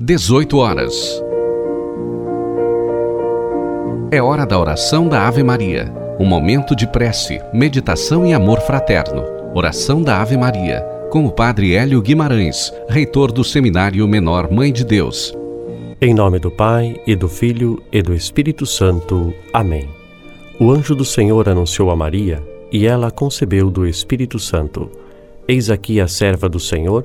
18 horas. É hora da oração da Ave Maria. Um momento de prece, meditação e amor fraterno. Oração da Ave Maria, com o Padre Hélio Guimarães, reitor do Seminário Menor Mãe de Deus. Em nome do Pai, e do Filho, e do Espírito Santo. Amém. O anjo do Senhor anunciou a Maria, e ela concebeu do Espírito Santo. Eis aqui a serva do Senhor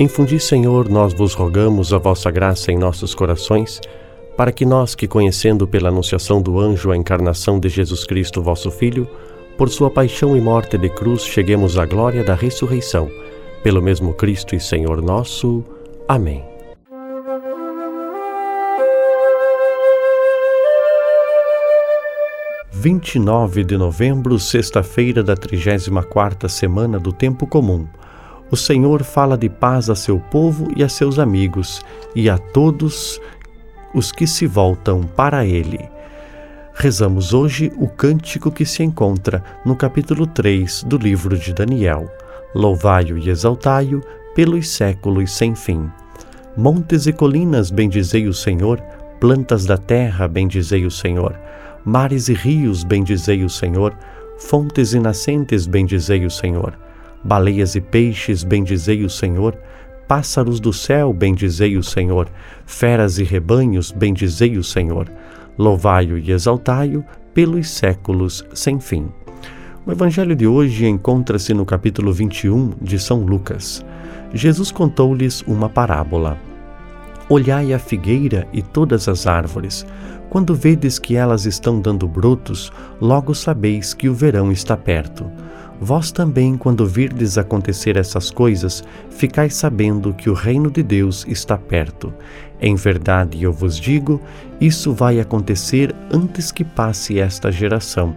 Infundi, Senhor, nós vos rogamos a vossa graça em nossos corações, para que nós, que conhecendo pela anunciação do anjo a encarnação de Jesus Cristo, vosso Filho, por sua paixão e morte de cruz, cheguemos à glória da ressurreição. Pelo mesmo Cristo e Senhor nosso. Amém. Vinte de novembro, sexta-feira da trigésima quarta semana do Tempo Comum. O Senhor fala de paz a seu povo e a seus amigos e a todos os que se voltam para ele. Rezamos hoje o cântico que se encontra no capítulo 3 do livro de Daniel. Louvai-o e exaltai-o pelos séculos sem fim. Montes e colinas, bendizei o Senhor, plantas da terra, bendizei o Senhor. Mares e rios, bendizei o Senhor, fontes e nascentes, bendizei o Senhor. Baleias e peixes, bendizei o Senhor. Pássaros do céu, bendizei o Senhor. Feras e rebanhos, bendizei o Senhor. Louvai-o e exaltai-o pelos séculos sem fim. O evangelho de hoje encontra-se no capítulo 21 de São Lucas. Jesus contou-lhes uma parábola. Olhai a figueira e todas as árvores. Quando vedes que elas estão dando brotos, logo sabeis que o verão está perto. Vós também, quando virdes acontecer essas coisas, ficais sabendo que o reino de Deus está perto. Em verdade, eu vos digo, isso vai acontecer antes que passe esta geração.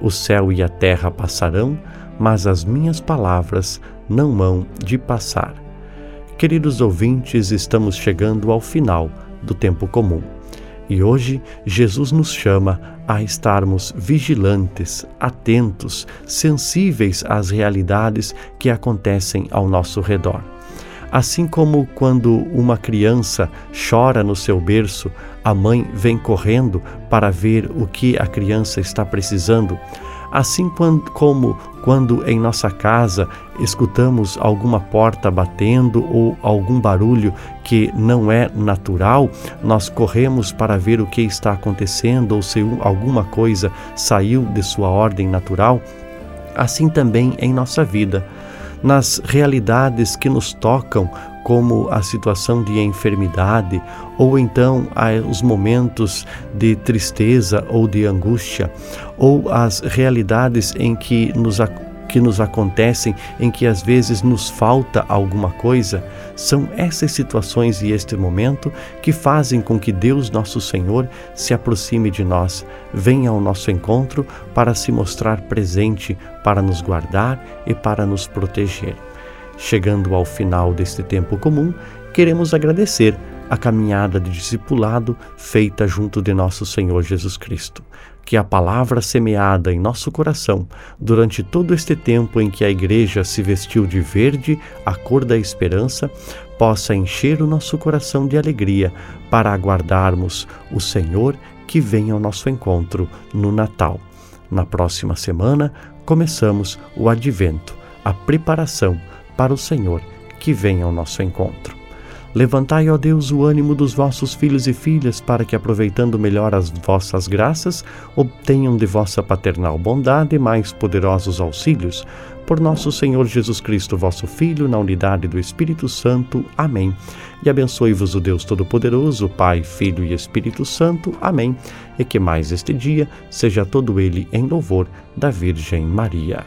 O céu e a terra passarão, mas as minhas palavras não hão de passar. Queridos ouvintes, estamos chegando ao final do tempo comum. E hoje Jesus nos chama a estarmos vigilantes, atentos, sensíveis às realidades que acontecem ao nosso redor. Assim como quando uma criança chora no seu berço, a mãe vem correndo para ver o que a criança está precisando, Assim como quando em nossa casa escutamos alguma porta batendo ou algum barulho que não é natural, nós corremos para ver o que está acontecendo ou se alguma coisa saiu de sua ordem natural, assim também em nossa vida. Nas realidades que nos tocam, como a situação de enfermidade, ou então os momentos de tristeza ou de angústia, ou as realidades em que nos que nos acontecem, em que às vezes nos falta alguma coisa, são essas situações e este momento que fazem com que Deus, nosso Senhor, se aproxime de nós, venha ao nosso encontro para se mostrar presente, para nos guardar e para nos proteger. Chegando ao final deste tempo comum, queremos agradecer a caminhada de discipulado feita junto de nosso Senhor Jesus Cristo. Que a palavra semeada em nosso coração durante todo este tempo em que a Igreja se vestiu de verde, a cor da esperança, possa encher o nosso coração de alegria para aguardarmos o Senhor que vem ao nosso encontro no Natal. Na próxima semana, começamos o Advento, a preparação para o Senhor que vem ao nosso encontro. Levantai, ó Deus, o ânimo dos vossos filhos e filhas, para que, aproveitando melhor as vossas graças, obtenham de vossa paternal bondade mais poderosos auxílios. Por nosso Senhor Jesus Cristo, vosso Filho, na unidade do Espírito Santo. Amém. E abençoe-vos o Deus Todo-Poderoso, Pai, Filho e Espírito Santo. Amém. E que mais este dia seja todo ele em louvor da Virgem Maria.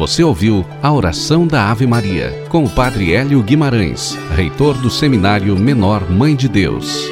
Você ouviu a oração da Ave Maria com o Padre Hélio Guimarães, reitor do Seminário Menor Mãe de Deus.